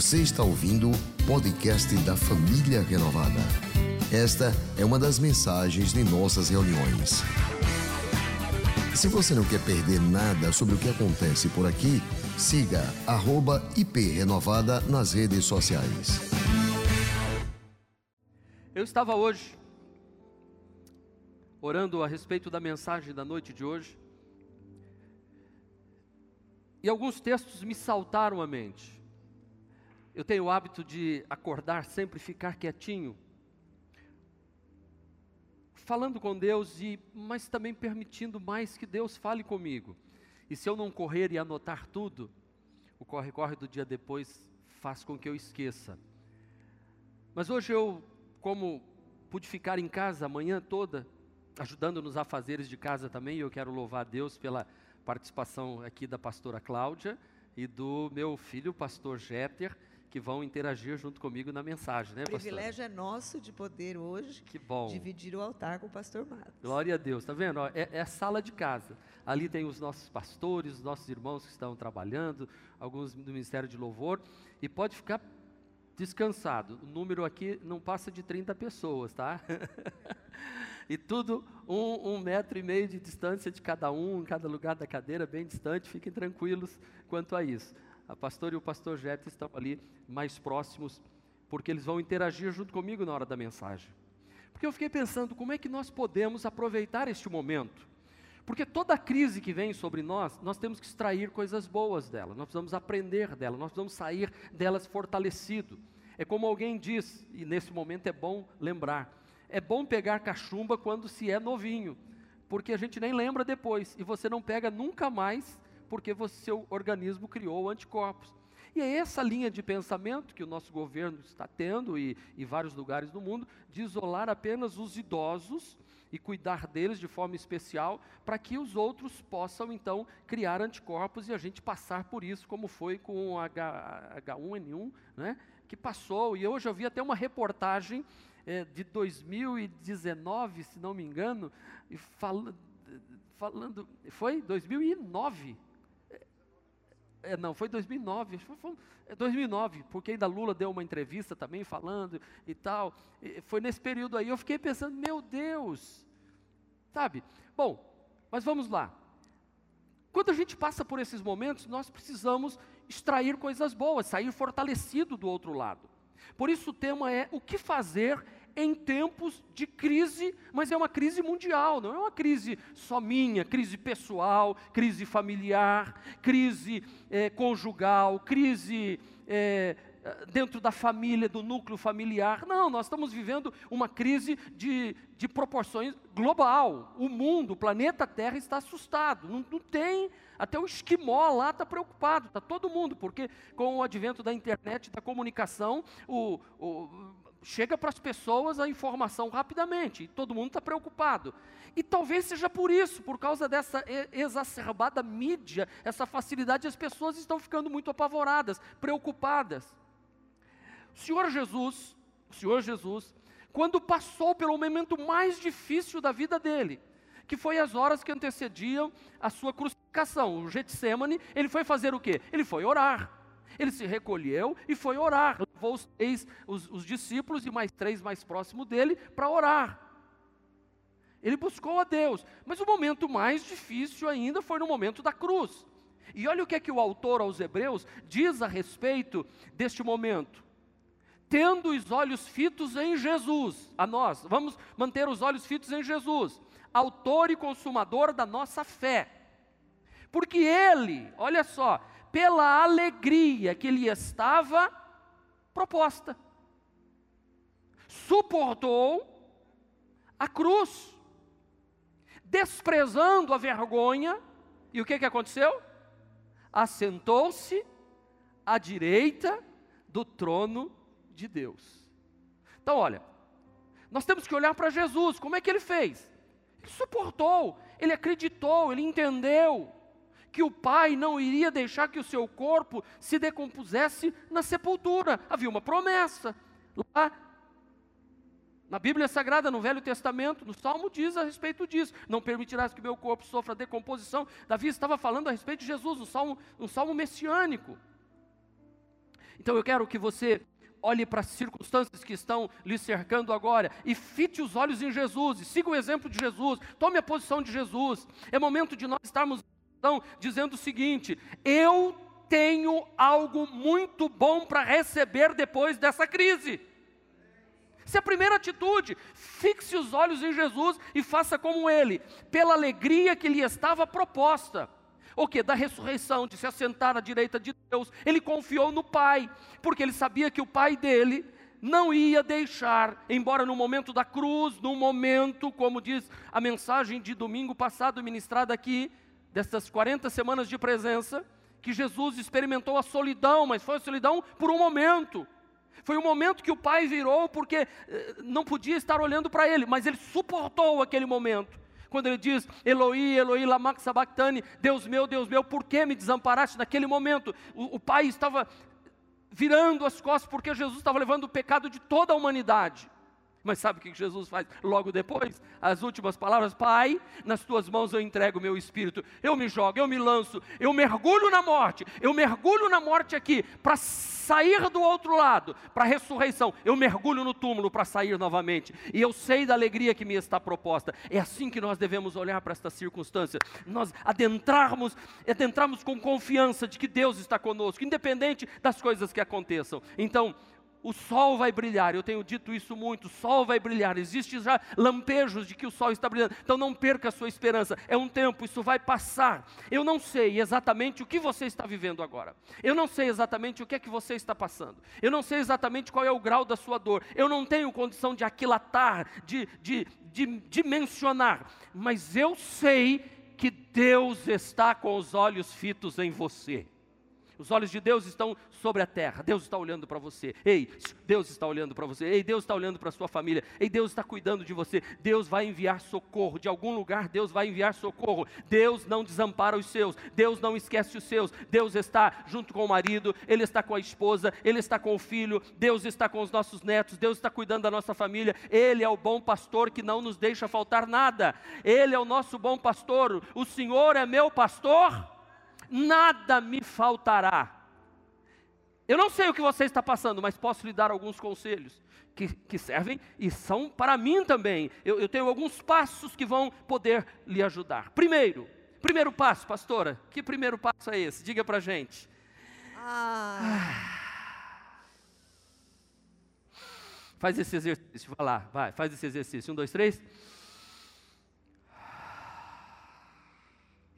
Você está ouvindo o podcast da Família Renovada. Esta é uma das mensagens de nossas reuniões. Se você não quer perder nada sobre o que acontece por aqui, siga @iprenovada nas redes sociais. Eu estava hoje orando a respeito da mensagem da noite de hoje. E alguns textos me saltaram à mente. Eu tenho o hábito de acordar sempre ficar quietinho, falando com Deus e mas também permitindo mais que Deus fale comigo. E se eu não correr e anotar tudo, o corre corre do dia depois faz com que eu esqueça. Mas hoje eu, como pude ficar em casa a manhã toda, ajudando nos afazeres de casa também, eu quero louvar a Deus pela participação aqui da pastora Cláudia e do meu filho, pastor Jeter, que vão interagir junto comigo na mensagem, né, O privilégio é nosso de poder hoje Que bom. dividir o altar com o pastor Matos. Glória a Deus, tá vendo? Ó, É, é a sala de casa. Ali tem os nossos pastores, os nossos irmãos que estão trabalhando, alguns do Ministério de Louvor, e pode ficar descansado. O número aqui não passa de 30 pessoas, tá? e tudo um, um metro e meio de distância de cada um, em cada lugar da cadeira, bem distante, fiquem tranquilos quanto a isso. A pastora e o pastor Jeto estão ali mais próximos, porque eles vão interagir junto comigo na hora da mensagem. Porque eu fiquei pensando como é que nós podemos aproveitar este momento. Porque toda crise que vem sobre nós, nós temos que extrair coisas boas dela, nós precisamos aprender dela, nós precisamos sair delas fortalecido. É como alguém diz, e nesse momento é bom lembrar: é bom pegar cachumba quando se é novinho, porque a gente nem lembra depois, e você não pega nunca mais, porque seu organismo criou anticorpos. E é essa linha de pensamento que o nosso governo está tendo, e, e vários lugares do mundo, de isolar apenas os idosos e cuidar deles de forma especial, para que os outros possam então criar anticorpos e a gente passar por isso, como foi com o H, H1N1, né, que passou. E hoje eu vi até uma reportagem eh, de 2019, se não me engano, fala- falando. Foi 2009. É, não, foi 2009, acho que foi, é 2009, porque ainda Lula deu uma entrevista também falando e tal. E foi nesse período aí, eu fiquei pensando, meu Deus, sabe? Bom, mas vamos lá. Quando a gente passa por esses momentos, nós precisamos extrair coisas boas, sair fortalecido do outro lado. Por isso o tema é o que fazer em tempos de crise, mas é uma crise mundial, não é uma crise só minha, crise pessoal, crise familiar, crise eh, conjugal, crise eh, dentro da família, do núcleo familiar. Não, nós estamos vivendo uma crise de, de proporções global. O mundo, o planeta Terra está assustado. Não, não tem. Até o esquimó lá está preocupado, está todo mundo, porque com o advento da internet, da comunicação, o, o, chega para as pessoas a informação rapidamente, e todo mundo está preocupado. E talvez seja por isso, por causa dessa exacerbada mídia, essa facilidade, as pessoas estão ficando muito apavoradas, preocupadas. O Senhor Jesus, o Senhor Jesus, quando passou pelo momento mais difícil da vida dele, que foi as horas que antecediam a sua crucificação, o Getsemane, ele foi fazer o quê? Ele foi orar. Ele se recolheu e foi orar. Levou os três, os, os discípulos e mais três mais próximos dele para orar. Ele buscou a Deus. Mas o momento mais difícil ainda foi no momento da cruz. E olha o que é que o autor aos Hebreus diz a respeito deste momento. Tendo os olhos fitos em Jesus, a nós, vamos manter os olhos fitos em Jesus, autor e consumador da nossa fé. Porque ele, olha só, pela alegria que lhe estava proposta, suportou a cruz, desprezando a vergonha, e o que, que aconteceu? Assentou-se à direita do trono de Deus. Então, olha, nós temos que olhar para Jesus, como é que ele fez? Ele suportou, ele acreditou, ele entendeu que o Pai não iria deixar que o seu corpo se decompusesse na sepultura. Havia uma promessa. Lá na Bíblia Sagrada, no Velho Testamento, no Salmo diz a respeito disso: Não permitirás que meu corpo sofra decomposição. Davi estava falando a respeito de Jesus, um salmo, um salmo messiânico. Então eu quero que você olhe para as circunstâncias que estão lhe cercando agora e fite os olhos em Jesus, e siga o exemplo de Jesus, tome a posição de Jesus. É momento de nós estarmos então, dizendo o seguinte: eu tenho algo muito bom para receber depois dessa crise. Essa é a primeira atitude. Fixe os olhos em Jesus e faça como ele, pela alegria que lhe estava proposta o que? Da ressurreição, de se assentar à direita de Deus. Ele confiou no Pai, porque ele sabia que o Pai dele não ia deixar, embora no momento da cruz, no momento, como diz a mensagem de domingo passado ministrada aqui, dessas 40 semanas de presença, que Jesus experimentou a solidão, mas foi a solidão por um momento. Foi um momento que o pai virou porque eh, não podia estar olhando para ele, mas ele suportou aquele momento quando ele diz, Eloí, Eloí, lama sabachthani, Deus meu, Deus meu, por que me desamparaste? Naquele momento, o, o pai estava virando as costas porque Jesus estava levando o pecado de toda a humanidade. Mas sabe o que Jesus faz logo depois? As últimas palavras: Pai, nas tuas mãos eu entrego o meu espírito. Eu me jogo, eu me lanço, eu mergulho na morte. Eu mergulho na morte aqui para sair do outro lado, para a ressurreição. Eu mergulho no túmulo para sair novamente. E eu sei da alegria que me está proposta. É assim que nós devemos olhar para esta circunstância. Nós adentrarmos, adentrarmos com confiança de que Deus está conosco, independente das coisas que aconteçam. Então, o sol vai brilhar, eu tenho dito isso muito, o sol vai brilhar, existem já lampejos de que o sol está brilhando, então não perca a sua esperança, é um tempo, isso vai passar. Eu não sei exatamente o que você está vivendo agora, eu não sei exatamente o que é que você está passando, eu não sei exatamente qual é o grau da sua dor, eu não tenho condição de aquilatar, de, de, de, mencionar, mas eu sei que Deus está com os olhos fitos em você. Os olhos de Deus estão sobre a terra. Deus está olhando para você. Ei, Deus está olhando para você. Ei, Deus está olhando para sua família. Ei, Deus está cuidando de você. Deus vai enviar socorro. De algum lugar, Deus vai enviar socorro. Deus não desampara os seus. Deus não esquece os seus. Deus está junto com o marido. Ele está com a esposa. Ele está com o filho. Deus está com os nossos netos. Deus está cuidando da nossa família. Ele é o bom pastor que não nos deixa faltar nada. Ele é o nosso bom pastor. O Senhor é meu pastor nada me faltará. Eu não sei o que você está passando, mas posso lhe dar alguns conselhos que, que servem e são para mim também. Eu, eu tenho alguns passos que vão poder lhe ajudar. Primeiro, primeiro passo, pastora, que primeiro passo é esse? Diga para gente. Ah. Faz esse exercício, vai lá, vai, faz esse exercício. Um, dois, três.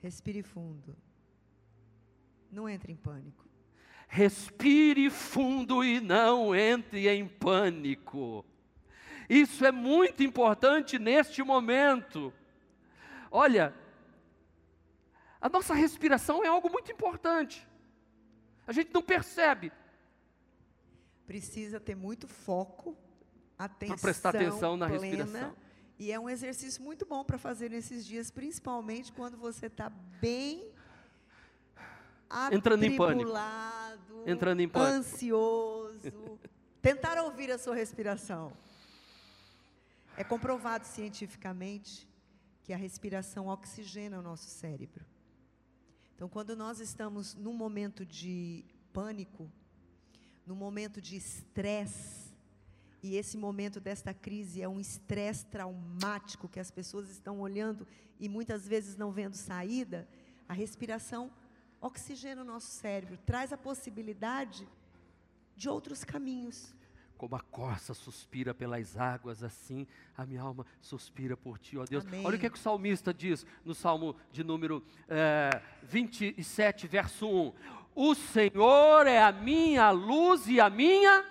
Respire fundo. Não entre em pânico. Respire fundo e não entre em pânico. Isso é muito importante neste momento. Olha, a nossa respiração é algo muito importante. A gente não percebe. Precisa ter muito foco, atenção. Para prestar atenção na plena, respiração. E é um exercício muito bom para fazer nesses dias, principalmente quando você está bem entrando em pânico. Entrando em pânico. Ansioso. Tentar ouvir a sua respiração. É comprovado cientificamente que a respiração oxigena o nosso cérebro. Então, quando nós estamos num momento de pânico, num momento de estresse, e esse momento desta crise é um estresse traumático que as pessoas estão olhando e muitas vezes não vendo saída, a respiração oxigena o nosso cérebro, traz a possibilidade de outros caminhos. Como a corça suspira pelas águas, assim a minha alma suspira por ti, ó Deus. Amém. Olha o que, é que, o salmista diz no Salmo de número é, 27, verso 1. O Senhor é a minha luz e a minha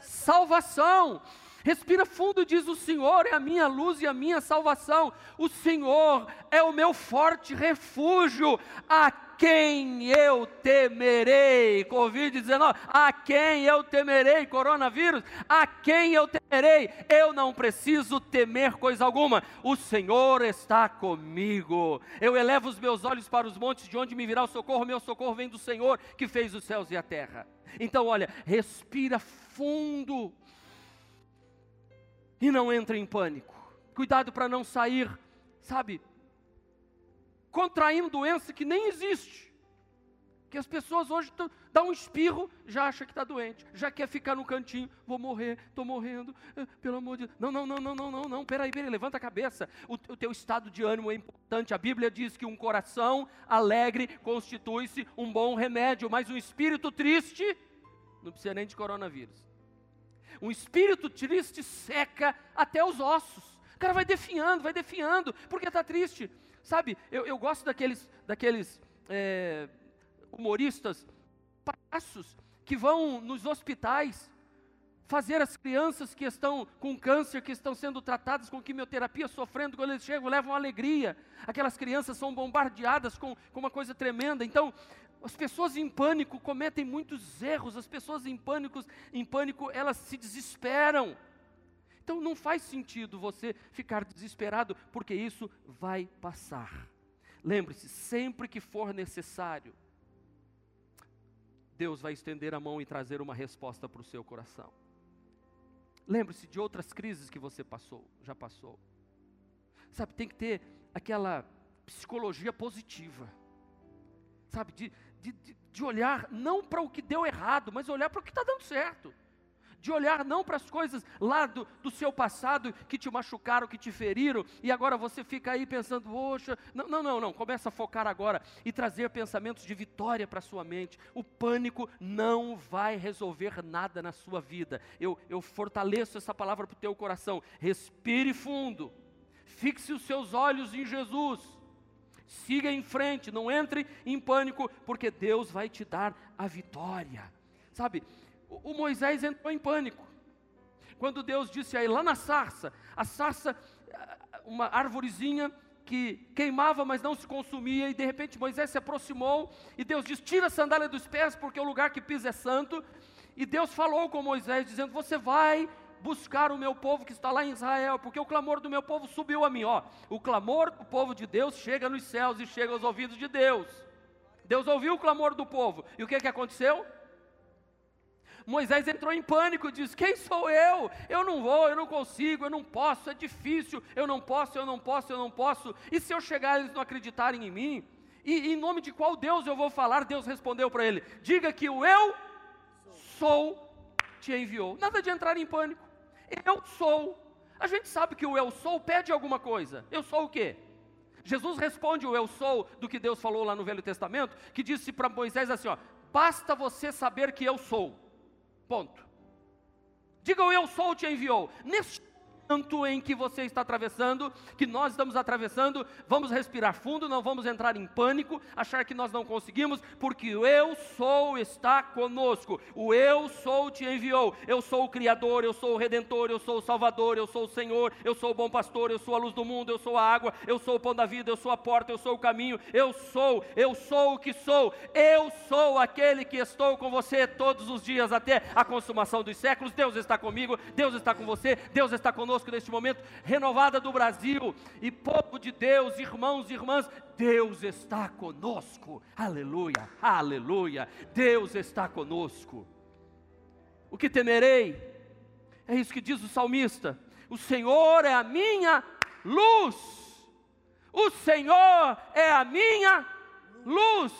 salvação. salvação. Respira fundo, diz o Senhor é a minha luz e a minha salvação. O Senhor é o meu forte refúgio. A quem eu temerei? Covid-19, a quem eu temerei? Coronavírus, a quem eu temerei? Eu não preciso temer coisa alguma, o Senhor está comigo. Eu elevo os meus olhos para os montes, de onde me virá o socorro? Meu socorro vem do Senhor que fez os céus e a terra. Então, olha, respira fundo e não entre em pânico. Cuidado para não sair, sabe, contraindo doença que nem existe. Que as pessoas hoje dão um espirro, já acha que está doente, já quer ficar no cantinho, vou morrer, estou morrendo, eh, pelo amor de Deus. Não, não, não, não, não, não, não, peraí, peraí, levanta a cabeça. O, o teu estado de ânimo é importante. A Bíblia diz que um coração alegre constitui-se um bom remédio, mas um espírito triste, não precisa nem de coronavírus. Um espírito triste seca até os ossos. O cara vai definhando, vai definhando, porque está triste. Sabe, eu, eu gosto daqueles, daqueles é, humoristas, palhaços, que vão nos hospitais fazer as crianças que estão com câncer, que estão sendo tratadas com quimioterapia, sofrendo, quando eles chegam, levam alegria. Aquelas crianças são bombardeadas com, com uma coisa tremenda. Então, as pessoas em pânico cometem muitos erros, as pessoas em pânico, em pânico, elas se desesperam. Então não faz sentido você ficar desesperado, porque isso vai passar. Lembre-se, sempre que for necessário, Deus vai estender a mão e trazer uma resposta para o seu coração. Lembre-se de outras crises que você passou, já passou. Sabe, tem que ter aquela psicologia positiva. Sabe, de, de, de olhar não para o que deu errado, mas olhar para o que está dando certo de olhar não para as coisas lá do, do, seu passado que te machucaram, que te feriram, e agora você fica aí pensando, poxa, não, não, não, não, começa a focar agora e trazer pensamentos de vitória para a sua mente. O pânico não vai resolver nada na sua vida. Eu, eu fortaleço essa palavra para o teu coração. Respire fundo, fixe os seus olhos em Jesus. Siga em frente, não entre em pânico, porque Deus vai te dar a vitória. Sabe, o, Moisés entrou em pânico. Quando Deus disse a ele, lá na sarça, a sarça, uma árvorezinha que queimava, mas não se consumia, e de repente Moisés se aproximou, e Deus disse: Tira a sandália dos pés, porque o lugar que pisa é santo. E Deus falou com Moisés, dizendo: Você vai buscar o meu povo que está lá em Israel, porque o clamor do meu povo subiu a mim. Ó, o clamor do povo de Deus chega nos céus e chega aos ouvidos de Deus. Deus ouviu o clamor do povo, e o que, que aconteceu? Moisés entrou em pânico e disse: Quem sou eu? Eu não vou, eu não consigo, eu não posso, é difícil, eu não posso, eu não posso, eu não posso. E se eu chegar eles não acreditarem em mim? E em nome de qual Deus eu vou falar? Deus respondeu para ele: Diga que o eu sou te enviou. Nada de entrar em pânico. Eu sou. A gente sabe que o eu sou pede alguma coisa. Eu sou o quê? Jesus responde o eu sou do que Deus falou lá no Velho Testamento, que disse para Moisés assim: ó, basta você saber que eu sou. Ponto. Diga o eu sou te enviou. Neste momento em que você está atravessando, que nós estamos atravessando, vamos respirar fundo, não vamos entrar em pânico, achar que nós não conseguimos, porque o eu sou está conosco. O eu sou te enviou. Eu sou o Criador, eu sou o Redentor, eu sou o Salvador, eu sou o Senhor, eu sou o bom pastor, eu sou a luz do mundo, eu sou a água, eu sou o pão da vida, eu sou a porta, eu sou o caminho, eu sou, eu sou o que sou, eu sou aquele que estou com você todos os dias até a consumação dos séculos. Deus está comigo, Deus está com você, Deus está conosco conosco neste momento, renovada do Brasil e povo de Deus, irmãos e irmãs, Deus está conosco, aleluia, aleluia, Deus está conosco. O que temerei? É isso que diz o salmista: o Senhor é a minha luz, o Senhor é a minha luz.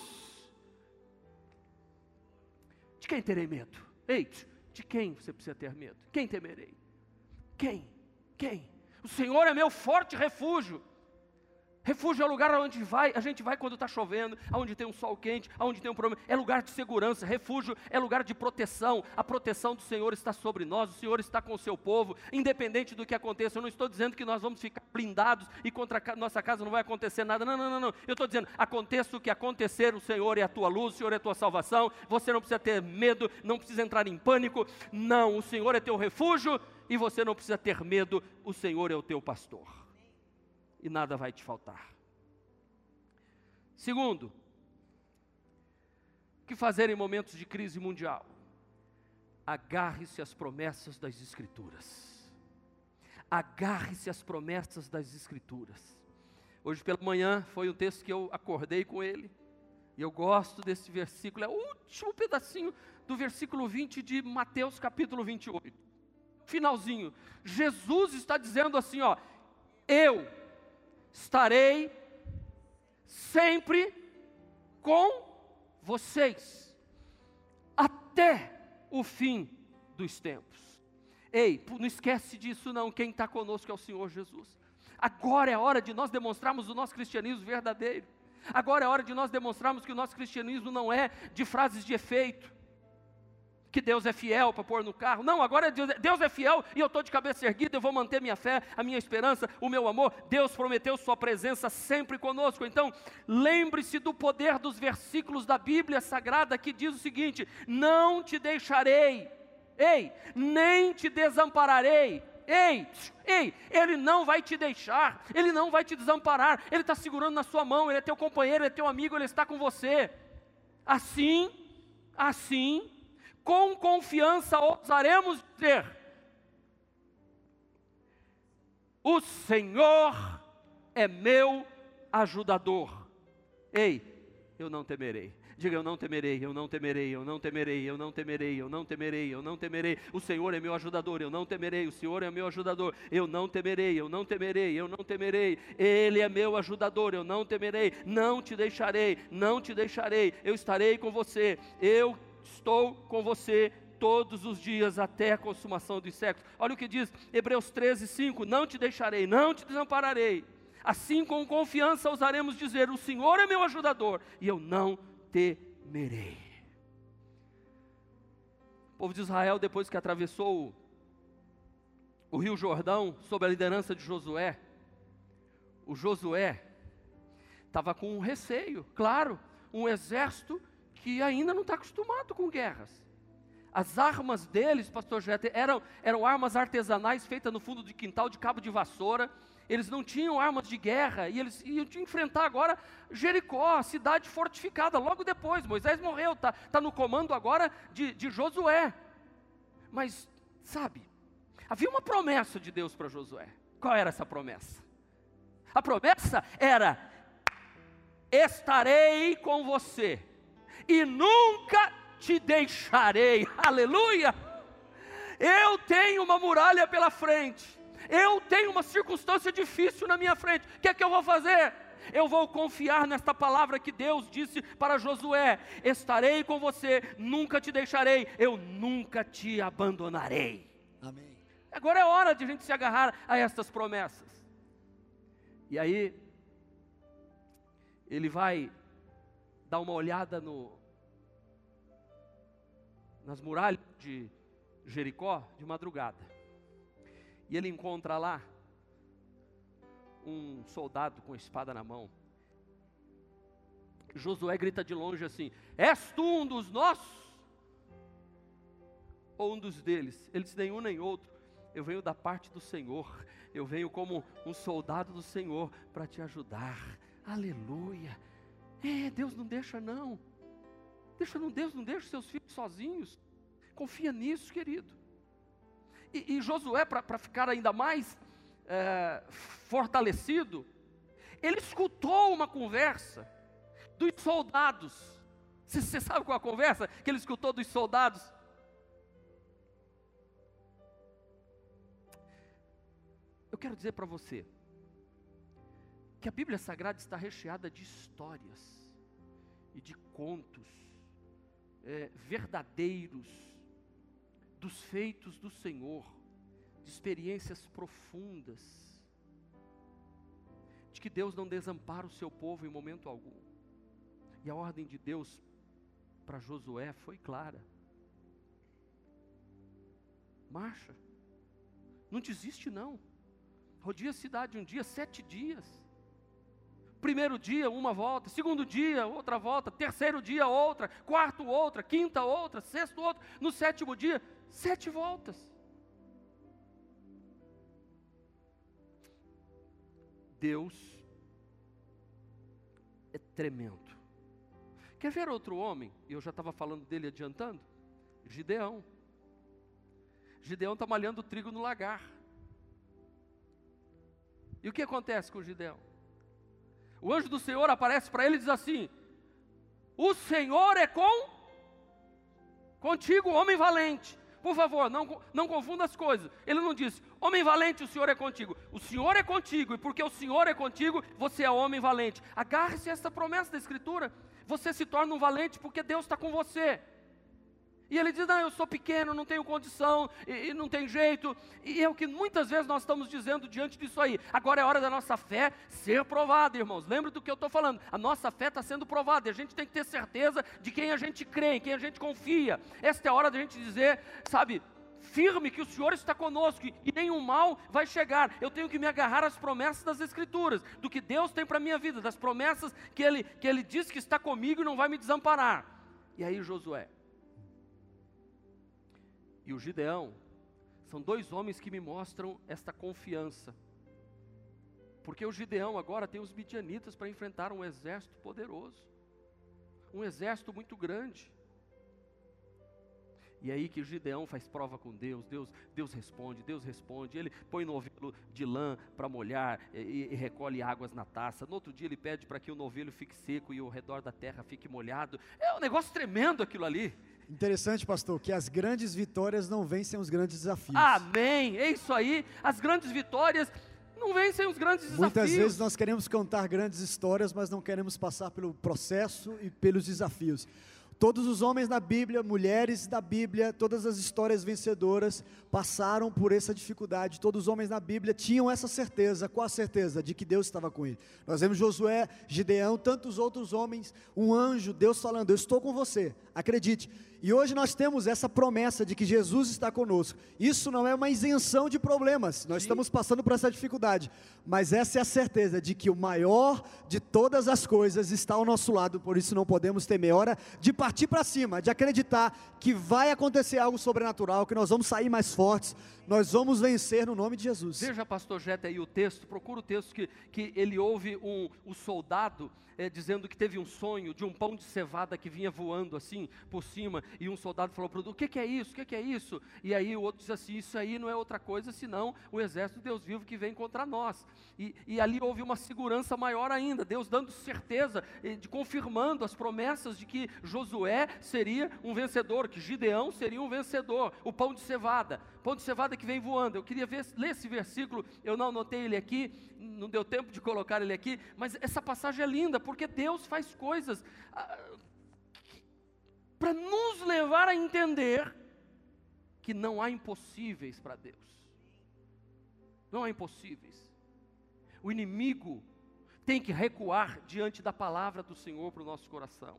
De quem terei medo? Ei, de quem você precisa ter medo? Quem temerei? Quem? Quem? O Senhor é meu forte refúgio. Refúgio é o lugar onde vai, a gente vai quando está chovendo, aonde tem um sol quente, aonde tem um problema. É lugar de segurança. Refúgio é lugar de proteção. A proteção do Senhor está sobre nós. O Senhor está com o seu povo, independente do que aconteça. Eu não estou dizendo que nós vamos ficar blindados e contra a nossa casa não vai acontecer nada. Não, não, não, não. Eu estou dizendo, aconteça o que acontecer, o Senhor é a tua luz, o Senhor é a tua salvação. Você não precisa ter medo, não precisa entrar em pânico. Não, o Senhor é teu refúgio e você não precisa ter medo, o Senhor é o teu pastor. E nada vai te faltar. Segundo, o que fazer em momentos de crise mundial? Agarre-se às promessas das Escrituras. Agarre-se às promessas das Escrituras. Hoje pela manhã foi um texto que eu acordei com ele. E eu gosto desse versículo, é o último pedacinho do versículo 20 de Mateus capítulo 28 finalzinho. Jesus está dizendo assim, ó: Eu estarei sempre com vocês até o fim dos tempos. Ei, não esquece disso não, quem está conosco é o Senhor Jesus. Agora é a hora de nós demonstrarmos o nosso cristianismo verdadeiro. Agora é a hora de nós demonstrarmos que o nosso cristianismo não é de frases de efeito que Deus é fiel para pôr no carro. Não, agora Deus, Deus é fiel e eu estou de cabeça erguida, eu vou manter minha fé, a minha esperança, o meu amor. Deus prometeu Sua presença sempre conosco. Então, lembre-se do poder dos versículos da Bíblia Sagrada que diz o seguinte: Não te deixarei, ei, nem te desampararei. Ei, ei, Ele não vai te deixar, Ele não vai te desamparar, Ele está segurando na sua mão, Ele é teu companheiro, Ele é teu amigo, Ele está com você. Assim, assim, com confiança ousaremos dizer: O Senhor é meu ajudador. Ei, eu não temerei. Diga, eu não temerei, eu não temerei, eu não temerei, eu não temerei, eu não temerei, eu não temerei. O Senhor é meu ajudador, eu não temerei. O Senhor é meu ajudador, eu não temerei, eu não temerei, eu não temerei. Ele é meu ajudador, eu não temerei. Não te deixarei, não te deixarei. Eu estarei com você. Eu estou com você todos os dias até a consumação dos séculos. Olha o que diz Hebreus 13, 5: Não te deixarei, não te desampararei. Assim com confiança ousaremos dizer: O Senhor é meu ajudador, e eu não temerei. O povo de Israel, depois que atravessou o, o rio Jordão, sob a liderança de Josué, o Josué estava com um receio, claro, um exército que ainda não está acostumado com guerras. As armas deles, pastor Jeter, eram, eram armas artesanais feitas no fundo de quintal de cabo de vassoura. Eles não tinham armas de guerra e eles iam enfrentar agora Jericó, a cidade fortificada, logo depois. Moisés morreu, está tá no comando agora de, de Josué. Mas, sabe, havia uma promessa de Deus para Josué. Qual era essa promessa? A promessa era: estarei com você e nunca te deixarei. Aleluia! Eu tenho uma muralha pela frente. Eu tenho uma circunstância difícil na minha frente. O que é que eu vou fazer? Eu vou confiar nesta palavra que Deus disse para Josué: Estarei com você, nunca te deixarei, eu nunca te abandonarei. Amém. Agora é hora de a gente se agarrar a estas promessas. E aí, ele vai dar uma olhada no, nas muralhas de Jericó de madrugada. E ele encontra lá um soldado com espada na mão. Josué grita de longe assim: És tu um dos nossos? Ou um dos deles? Ele diz: Nenhum nem outro. Eu venho da parte do Senhor. Eu venho como um soldado do Senhor para te ajudar. Aleluia. É, Deus não deixa não. Deixa não, Deus não deixa os seus filhos sozinhos. Confia nisso, querido. E, e Josué, para ficar ainda mais é, fortalecido, ele escutou uma conversa dos soldados. Você, você sabe qual é a conversa que ele escutou dos soldados? Eu quero dizer para você que a Bíblia Sagrada está recheada de histórias e de contos é, verdadeiros dos feitos do Senhor, de experiências profundas, de que Deus não desampara o seu povo em momento algum. E a ordem de Deus para Josué foi clara: marcha, não desiste não, rodia a cidade um dia, sete dias. Primeiro dia, uma volta, segundo dia, outra volta, terceiro dia, outra, quarto, outra, quinta, outra, sexto, outra, no sétimo dia, sete voltas. Deus é tremendo. Quer ver outro homem? Eu já estava falando dele adiantando. Gideão. Gideão está malhando trigo no lagar. E o que acontece com Gideão? O anjo do Senhor aparece para ele e diz assim: O Senhor é com contigo, homem valente. Por favor, não, não confunda as coisas. Ele não disse, homem valente, o Senhor é contigo. O Senhor é contigo, e porque o Senhor é contigo, você é homem valente. Agarre-se a essa promessa da Escritura. você se torna um valente porque Deus está com você. E ele diz: Não, eu sou pequeno, não tenho condição, e, e, não tem jeito. E é o que muitas vezes nós estamos dizendo diante disso aí. Agora é hora da nossa fé ser provada, irmãos. Lembre do que eu estou falando. A nossa fé está sendo provada. E a gente tem que ter certeza de quem a gente crê, em quem a gente confia. Esta é a hora da gente dizer, sabe, firme que o Senhor está conosco e nenhum mal vai chegar. Eu tenho que me agarrar às promessas das Escrituras, do que Deus tem para a minha vida, das promessas que ele, que ele diz que está comigo e não vai me desamparar. E aí, Josué e o Gideão são dois homens que me mostram esta confiança. Porque o Gideão agora tem os midianitas para enfrentar um exército poderoso, um exército muito grande. E aí que o Gideão faz prova com Deus, Deus, Deus responde, Deus responde. Ele põe novelo de lã para molhar e, e, recolhe águas na taça. No outro dia ele pede para que o novilho fique seco e o redor da terra fique molhado. É um negócio tremendo aquilo ali. Interessante, pastor, que as grandes vitórias não vencem os grandes desafios. Amém. É isso aí. As grandes vitórias não vencem os grandes desafios. Muitas vezes nós queremos contar grandes histórias, mas não queremos passar pelo processo e pelos desafios. Todos os homens da Bíblia, mulheres da Bíblia, todas as histórias vencedoras passaram por essa dificuldade. Todos os homens da Bíblia tinham essa certeza, qual a certeza? De que Deus estava com ele. Nós vemos Josué, Gideão, tantos outros homens, um anjo, Deus falando: Eu estou com você, acredite. E hoje nós temos essa promessa de que Jesus está conosco. Isso não é uma isenção de problemas, nós Sim. estamos passando por essa dificuldade, mas essa é a certeza de que o maior de todas as coisas está ao nosso lado, por isso não podemos temer. Hora de partir para cima, de acreditar que vai acontecer algo sobrenatural, que nós vamos sair mais fortes, nós vamos vencer no nome de Jesus. Veja, pastor Jeta, aí o texto, procura o texto que, que ele ouve um, um soldado é, dizendo que teve um sonho de um pão de cevada que vinha voando assim por cima, e um soldado falou para o outro: O que, que é isso? O que, que é isso? E aí o outro disse assim: Isso aí não é outra coisa senão o exército de Deus vivo que vem contra nós. E, e ali houve uma segurança maior ainda, Deus dando certeza, de confirmando as promessas de que Josué seria um vencedor, que Gideão seria um vencedor, o pão de cevada, pão de cevada que vem voando. Eu queria ver, ler esse versículo, eu não anotei ele aqui, não deu tempo de colocar ele aqui, mas essa passagem é linda, porque Deus faz coisas ah, para nos levar a entender que não há impossíveis para Deus. Não há impossíveis. O inimigo tem que recuar diante da palavra do Senhor para o nosso coração.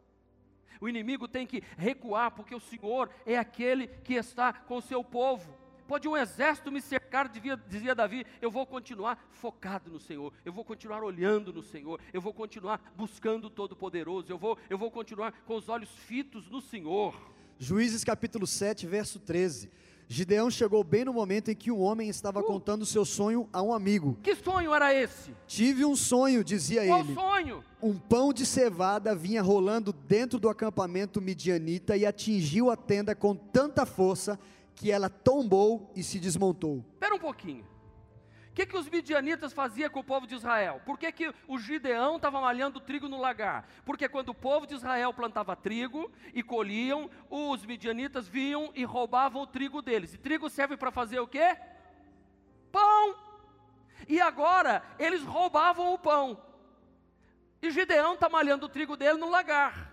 O inimigo tem que recuar, porque o Senhor é aquele que está com o seu povo. Pode um exército me cercar, dizia, dizia Davi, eu vou continuar focado no Senhor, eu vou continuar olhando no Senhor, eu vou continuar buscando o Todo-Poderoso, eu vou, eu vou continuar com os olhos fitos no Senhor. Juízes capítulo 7, verso 13. Gideão chegou bem no momento em que um homem estava uh, contando seu sonho a um amigo. Que sonho era esse? Tive um sonho, dizia Qual ele. Qual sonho? Um pão de cevada vinha rolando dentro do acampamento midianita e atingiu a tenda com tanta força que ela tombou e se desmontou. Espera um pouquinho. O que, que os midianitas faziam com o povo de Israel? Por que, que o Gideão estava malhando trigo no lagar? Porque quando o povo de Israel plantava trigo e colhiam, os midianitas vinham e roubavam o trigo deles. E trigo serve para fazer o quê? Pão. E agora eles roubavam o pão. E Gideão está malhando o trigo dele no lagar.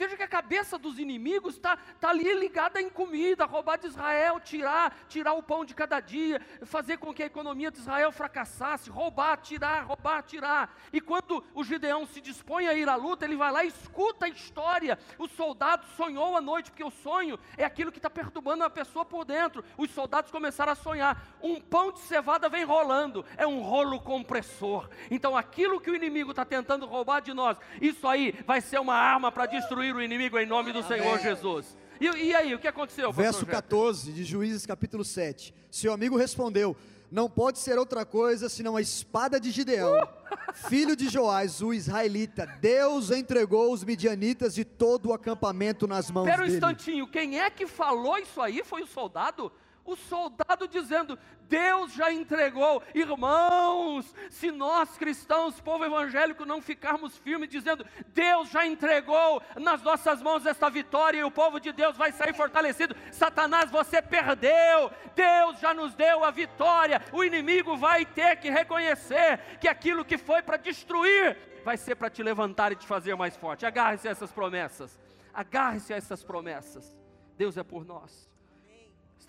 Veja que a cabeça dos inimigos está tá ali ligada em comida, roubar de Israel, tirar, tirar o pão de cada dia, fazer com que a economia de Israel fracassasse, roubar, tirar, roubar, tirar. E quando o Gideão se dispõe a ir à luta, ele vai lá e escuta a história. O soldado sonhou à noite, porque o sonho é aquilo que está perturbando a pessoa por dentro. Os soldados começaram a sonhar. Um pão de cevada vem rolando, é um rolo compressor. Então aquilo que o inimigo está tentando roubar de nós, isso aí vai ser uma arma para destruir destruir o inimigo em nome do Senhor Jesus. E, e aí, o que aconteceu? Verso 14 de Juízes capítulo 7. Seu amigo respondeu: Não pode ser outra coisa senão a espada de Gideão, filho de Joás, o israelita. Deus entregou os midianitas e todo o acampamento nas mãos Espera um dele. instantinho, quem é que falou isso aí? Foi o soldado? O soldado dizendo: Deus já entregou. Irmãos, se nós cristãos, povo evangélico, não ficarmos firmes dizendo: Deus já entregou nas nossas mãos esta vitória e o povo de Deus vai sair fortalecido. Satanás, você perdeu. Deus já nos deu a vitória. O inimigo vai ter que reconhecer que aquilo que foi para destruir vai ser para te levantar e te fazer mais forte. Agarre-se a essas promessas. Agarre-se a essas promessas. Deus é por nós.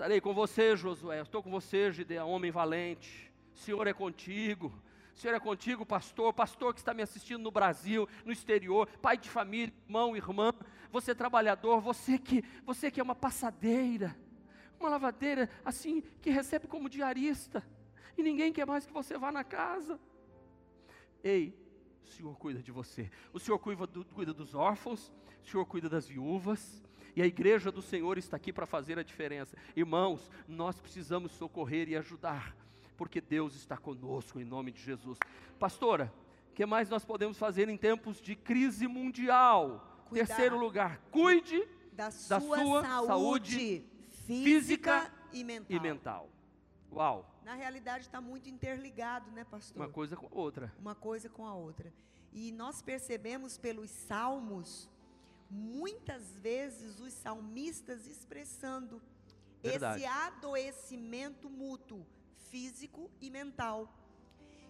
Estarei com você, Josué. Estou com você, Gideão, homem valente. Senhor é contigo. Senhor é contigo, pastor, pastor que está me assistindo no Brasil, no exterior, pai de família, irmão, irmã, você trabalhador, você que, você que é uma passadeira, uma lavadeira assim que recebe como diarista, e ninguém quer mais que você vá na casa. Ei, o Senhor cuida de você. O Senhor cuida, do, cuida dos órfãos, o Senhor cuida das viúvas. E a igreja do Senhor está aqui para fazer a diferença. Irmãos, nós precisamos socorrer e ajudar, porque Deus está conosco em nome de Jesus. Pastora, o que mais nós podemos fazer em tempos de crise mundial? Cuidar Terceiro lugar, cuide da sua, da sua saúde, saúde física, física e, mental. e mental. Uau! Na realidade está muito interligado, né, pastor? Uma coisa com a outra. Uma coisa com a outra. E nós percebemos pelos salmos, muitas vezes os salmistas expressando Verdade. esse adoecimento mútuo, físico e mental.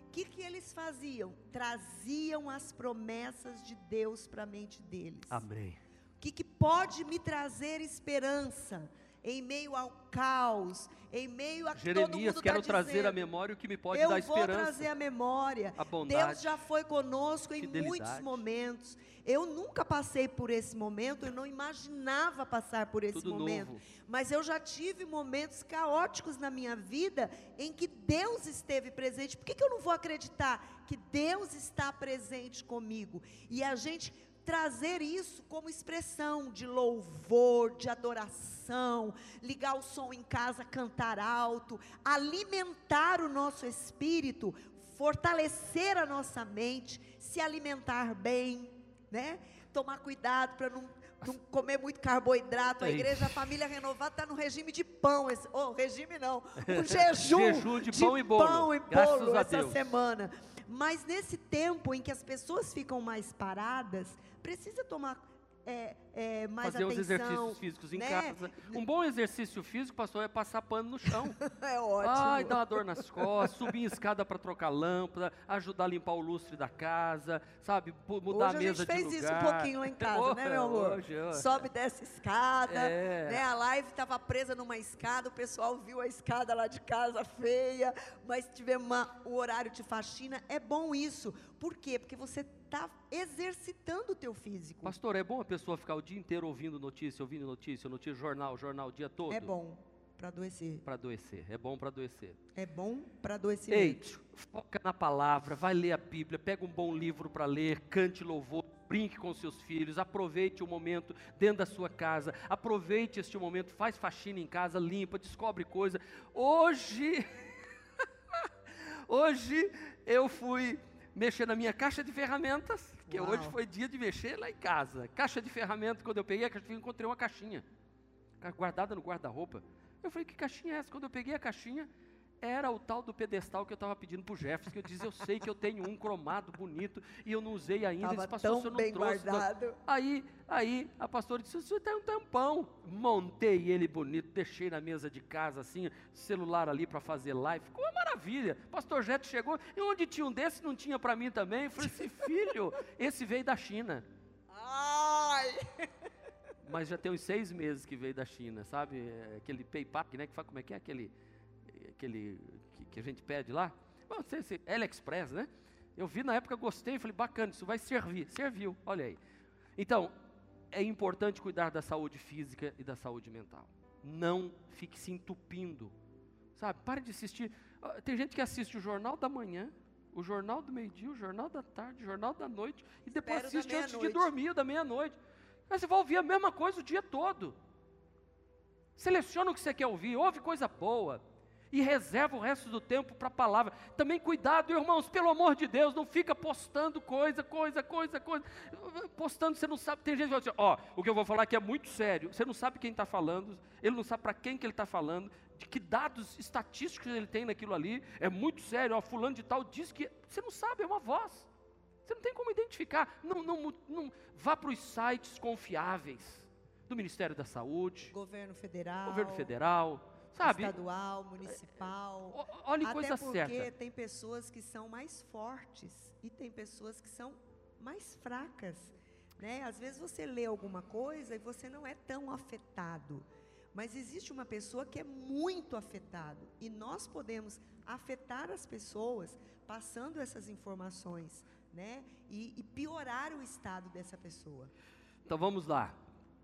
O que, que eles faziam? Traziam as promessas de Deus para a mente deles. Amém. O que, que pode me trazer esperança? Em meio ao caos, em meio a Jeremias, todo mundo tá quero tá trazer dizendo, a memória o que me pode dar esperança. Eu vou trazer a memória. A bondade, Deus já foi conosco em muitos momentos. Eu nunca passei por esse momento, eu não imaginava passar por esse Tudo momento. Novo. Mas eu já tive momentos caóticos na minha vida em que Deus esteve presente. Por que, que eu não vou acreditar que Deus está presente comigo? E a gente trazer isso como expressão de louvor, de adoração, ligar o som em casa, cantar alto, alimentar o nosso espírito, fortalecer a nossa mente, se alimentar bem, né? Tomar cuidado para não, não, comer muito carboidrato. A igreja a Família Renovada está no regime de pão. Esse, oh, regime não, um jejum, jejum de pão de e bolo, pão e bolo essa semana. Mas nesse tempo em que as pessoas ficam mais paradas, precisa tomar é, é, mais Fazer atenção. os exercícios físicos em né? casa. Um bom exercício físico, pastor, é passar pano no chão. é ótimo. Ai, dá uma dor nas costas, subir escada para trocar lâmpada, ajudar a limpar o lustre da casa, sabe? Mudar hoje a mesa de lugar. a gente fez isso um pouquinho lá em casa, né, meu amor? Hoje, hoje. Sobe dessa escada, é. né? A live estava presa numa escada, o pessoal viu a escada lá de casa feia, mas tivemos uma, o horário de faxina. É bom isso. Por quê? Porque você está exercitando o teu físico. Pastor, é bom a pessoa ficar o dia inteiro ouvindo notícia, ouvindo notícia, notícia, jornal, jornal o dia todo? É bom para adoecer. Para adoecer, é bom para adoecer. É bom para adoecer. Ei, foca na palavra, vai ler a Bíblia, pega um bom livro para ler, cante louvor, brinque com seus filhos, aproveite o momento dentro da sua casa, aproveite este momento, faz faxina em casa, limpa, descobre coisa. Hoje, hoje eu fui mexer na minha caixa de ferramentas, que Uau. hoje foi dia de mexer lá em casa. Caixa de ferramentas, quando eu peguei a caixa, eu encontrei uma caixinha, guardada no guarda-roupa. Eu falei, que caixinha é essa? Quando eu peguei a caixinha, era o tal do pedestal que eu estava pedindo para o Jefferson, que eu disse, eu sei que eu tenho um cromado bonito e eu não usei ainda. Tava disse, pastor, tão bem trouxe. Guardado. Aí, aí a pastora disse, você tem um tampão. Montei ele bonito, deixei na mesa de casa assim, celular ali para fazer live. Ficou uma maravilha. Pastor Jeto chegou, e onde tinha um desse, não tinha para mim também. Eu falei assim, filho, esse veio da China. Ai! Mas já tem uns seis meses que veio da China, sabe? É aquele PayPal, né? Que fala como é que é aquele aquele que, que a gente pede lá. Não sei se AliExpress, né? Eu vi na época, gostei, falei, bacana, isso vai servir. Serviu, olha aí. Então, é importante cuidar da saúde física e da saúde mental. Não fique se entupindo. Sabe, pare de assistir. Ah, tem gente que assiste o Jornal da Manhã, o Jornal do Meio-Dia, o Jornal da Tarde, o Jornal da Noite, e depois Espero assiste antes de dormir, da meia-noite. Aí você vai ouvir a mesma coisa o dia todo. Seleciona o que você quer ouvir, ouve coisa boa e reserva o resto do tempo para a palavra. Também cuidado, irmãos, pelo amor de Deus, não fica postando coisa, coisa, coisa, coisa. Postando, você não sabe. Tem gente que fala assim: ó, o que eu vou falar aqui é muito sério. Você não sabe quem está falando, ele não sabe para quem que ele está falando, de que dados estatísticos ele tem naquilo ali. É muito sério, ó, fulano de tal diz que. Você não sabe, é uma voz. Você não tem como identificar. Não, não, não vá para os sites confiáveis do Ministério da Saúde, governo federal, governo federal Sabe? Estadual, municipal. Olha Até coisa certa. porque tem pessoas que são mais fortes e tem pessoas que são mais fracas. Né? Às vezes você lê alguma coisa e você não é tão afetado. Mas existe uma pessoa que é muito afetado. E nós podemos afetar as pessoas passando essas informações. Né? E, e piorar o estado dessa pessoa. Então vamos lá.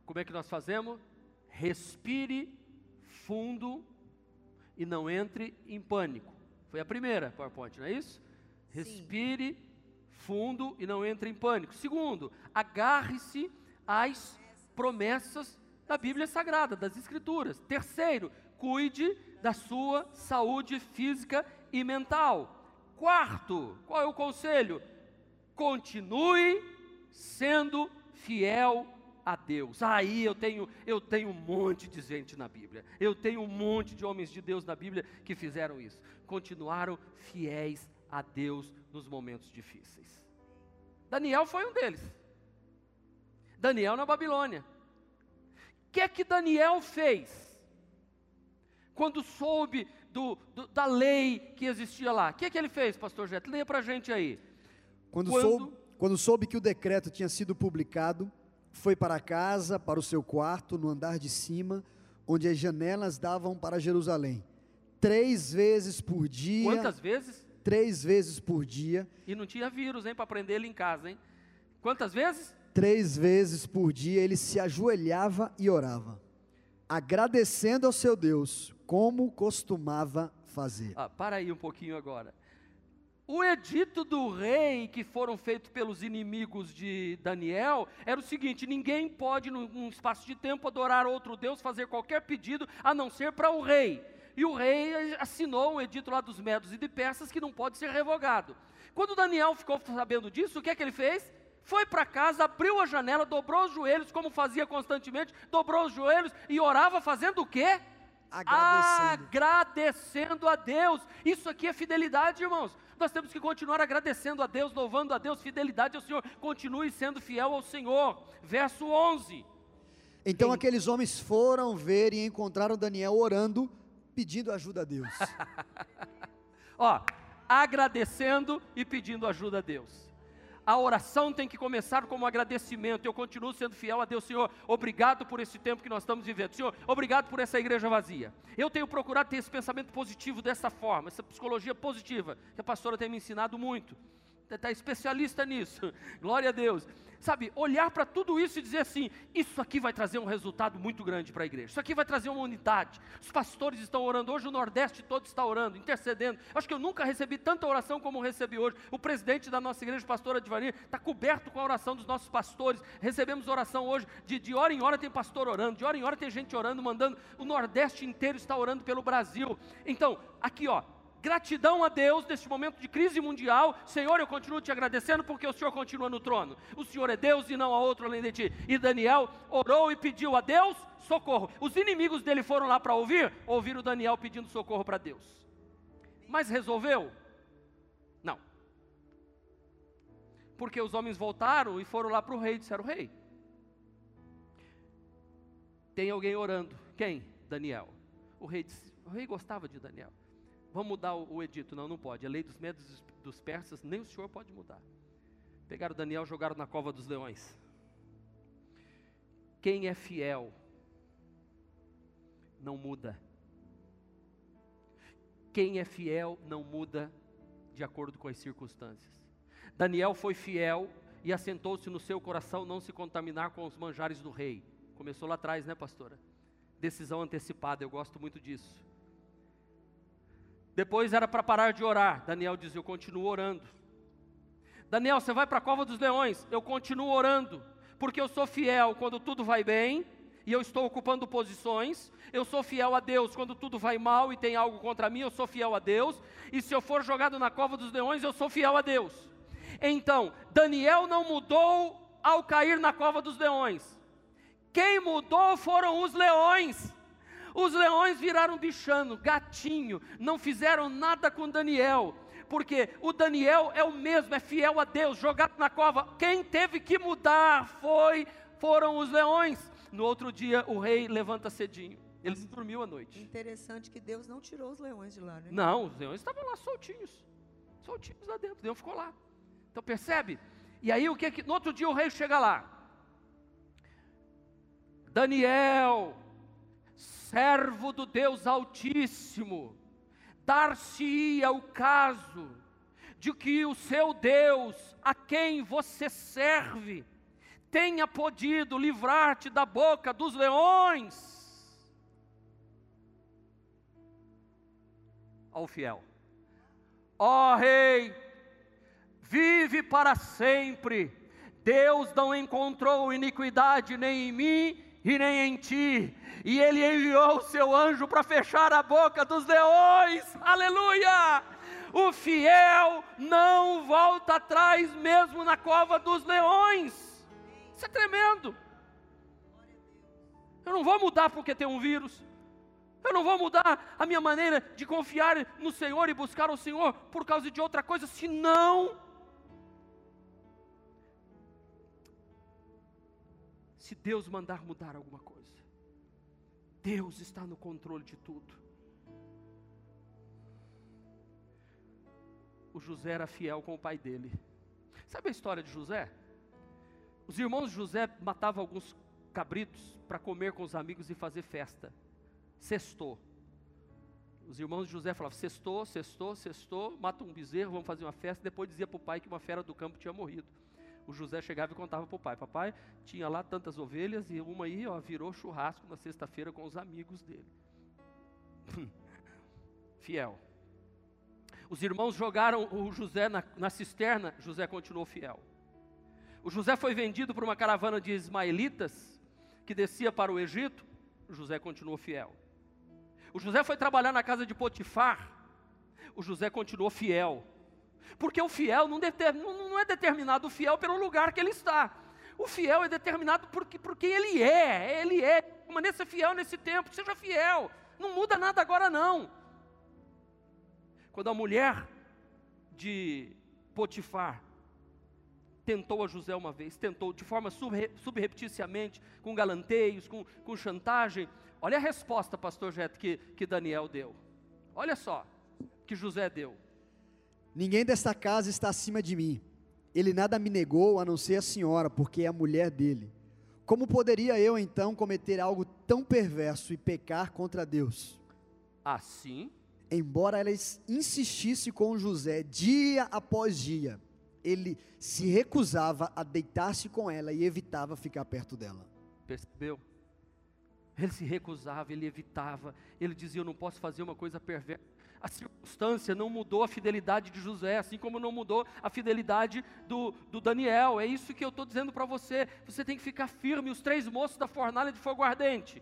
Como é que nós fazemos? Respire fundo e não entre em pânico. Foi a primeira PowerPoint, não é isso? Respire Sim. fundo e não entre em pânico. Segundo, agarre-se às promessas da Bíblia Sagrada, das Escrituras. Terceiro, cuide da sua saúde física e mental. Quarto, qual é o conselho? Continue sendo fiel a Deus. Aí eu tenho, eu tenho um monte de gente na Bíblia. Eu tenho um monte de homens de Deus na Bíblia que fizeram isso. Continuaram fiéis a Deus nos momentos difíceis. Daniel foi um deles. Daniel na Babilônia. O que é que Daniel fez? Quando soube do, do, da lei que existia lá. O que é que ele fez, pastor Jeto? Leia para a gente aí. Quando, quando... Soube, quando soube que o decreto tinha sido publicado, foi para casa, para o seu quarto, no andar de cima, onde as janelas davam para Jerusalém. Três vezes por dia. Quantas vezes? Três vezes por dia. E não tinha vírus, hein, para prender ele em casa, hein? Quantas vezes? Três vezes por dia ele se ajoelhava e orava, agradecendo ao seu Deus, como costumava fazer. Ah, para aí um pouquinho agora. O edito do rei, que foram feitos pelos inimigos de Daniel, era o seguinte: ninguém pode, num espaço de tempo, adorar outro Deus, fazer qualquer pedido, a não ser para o rei. E o rei assinou um edito lá dos Medos e de Persas que não pode ser revogado. Quando Daniel ficou sabendo disso, o que é que ele fez? Foi para casa, abriu a janela, dobrou os joelhos, como fazia constantemente, dobrou os joelhos e orava fazendo o quê? Agradecendo. Agradecendo a Deus. Isso aqui é fidelidade, irmãos. Nós temos que continuar agradecendo a Deus, louvando a Deus, fidelidade ao Senhor. Continue sendo fiel ao Senhor. Verso 11. Então aqueles homens foram ver e encontraram Daniel orando, pedindo ajuda a Deus. Ó, agradecendo e pedindo ajuda a Deus. A oração tem que começar como um agradecimento. Eu continuo sendo fiel a Deus, Senhor. Obrigado por esse tempo que nós estamos vivendo. Senhor, obrigado por essa igreja vazia. Eu tenho procurado ter esse pensamento positivo dessa forma, essa psicologia positiva, que a pastora tem me ensinado muito. Está especialista nisso. Glória a Deus sabe, olhar para tudo isso e dizer assim: isso aqui vai trazer um resultado muito grande para a igreja, isso aqui vai trazer uma unidade. Os pastores estão orando, hoje o Nordeste todo está orando, intercedendo. Acho que eu nunca recebi tanta oração como recebi hoje. O presidente da nossa igreja, pastor Advanir, está coberto com a oração dos nossos pastores. Recebemos oração hoje, de, de hora em hora tem pastor orando, de hora em hora tem gente orando, mandando. O Nordeste inteiro está orando pelo Brasil. Então, aqui ó, Gratidão a Deus neste momento de crise mundial. Senhor, eu continuo te agradecendo porque o Senhor continua no trono. O Senhor é Deus e não há outro além de ti. E Daniel orou e pediu a Deus socorro. Os inimigos dele foram lá para ouvir, ouviram Daniel pedindo socorro para Deus. Mas resolveu? Não. Porque os homens voltaram e foram lá para o rei e disseram: Rei, tem alguém orando. Quem? Daniel. O rei, disse, o rei gostava de Daniel. Vamos mudar o, o edito. Não, não pode. A lei dos medos dos, persas, nem o senhor pode mudar. Pegaram Daniel jogaram na cova dos leões. Quem é fiel não muda. Quem é fiel não muda de acordo com as circunstâncias. Daniel foi fiel e assentou-se no seu coração não se contaminar com os manjares do rei. Começou lá atrás, né, pastora? Decisão antecipada, eu gosto muito disso. Depois era para parar de orar. Daniel diz: Eu continuo orando. Daniel, você vai para a cova dos leões. Eu continuo orando, porque eu sou fiel quando tudo vai bem e eu estou ocupando posições. Eu sou fiel a Deus quando tudo vai mal e tem algo contra mim. Eu sou fiel a Deus. E se eu for jogado na cova dos leões, eu sou fiel a Deus. Então, Daniel não mudou ao cair na cova dos leões. Quem mudou foram os leões. Os leões viraram bichano, gatinho, não fizeram nada com Daniel, porque o Daniel é o mesmo, é fiel a Deus, jogado na cova. Quem teve que mudar foi foram os leões. No outro dia o rei levanta cedinho. Ele dormiu à noite. Interessante que Deus não tirou os leões de lá, né? Não, os leões estavam lá soltinhos. Soltinhos lá dentro. Deus ficou lá. Então percebe? E aí o que é que. No outro dia o rei chega lá. Daniel, servo do Deus Altíssimo, dar-se-ia o caso de que o seu Deus, a quem você serve, tenha podido livrar-te da boca dos leões. Ao fiel, ó oh, rei, vive para sempre. Deus não encontrou iniquidade nem em mim e nem em ti, e ele enviou o seu anjo para fechar a boca dos leões. Aleluia! O fiel não volta atrás mesmo na cova dos leões. Isso é tremendo. Eu não vou mudar porque tem um vírus. Eu não vou mudar a minha maneira de confiar no Senhor e buscar o Senhor por causa de outra coisa, senão se Deus mandar mudar alguma coisa. Deus está no controle de tudo. O José era fiel com o pai dele. Sabe a história de José? Os irmãos de José matavam alguns cabritos para comer com os amigos e fazer festa. Sextou. Os irmãos de José falavam: sextou, sextou, sextou, mata um bezerro, vamos fazer uma festa. Depois dizia para o pai que uma fera do campo tinha morrido. O José chegava e contava para o pai: Papai, tinha lá tantas ovelhas e uma aí ó, virou churrasco na sexta-feira com os amigos dele. fiel. Os irmãos jogaram o José na, na cisterna, José continuou fiel. O José foi vendido por uma caravana de ismaelitas que descia para o Egito, José continuou fiel. O José foi trabalhar na casa de Potifar, o José continuou fiel. Porque o fiel não, não, é determinado o fiel pelo lugar que ele está. O fiel é determinado por, por quem ele é. Ele é. Permaneça fiel nesse tempo, seja fiel. Não muda nada agora não. Quando a mulher de Potifar tentou a José uma vez, tentou de forma subrepticiamente, com galanteios, com, com chantagem. Olha a resposta, pastor Jeto, que, que Daniel deu. Olha só, que José deu. Ninguém desta casa está acima de mim. Ele nada me negou a não ser a senhora, porque é a mulher dele. Como poderia eu então cometer algo tão perverso e pecar contra Deus? Assim, embora ela insistisse com José dia após dia, ele se recusava a deitar-se com ela e evitava ficar perto dela. Percebeu? Ele se recusava, ele evitava, ele dizia: Eu não posso fazer uma coisa perversa. A circunstância não mudou a fidelidade de José, assim como não mudou a fidelidade do, do Daniel. É isso que eu estou dizendo para você. Você tem que ficar firme. Os três moços da fornalha de fogo ardente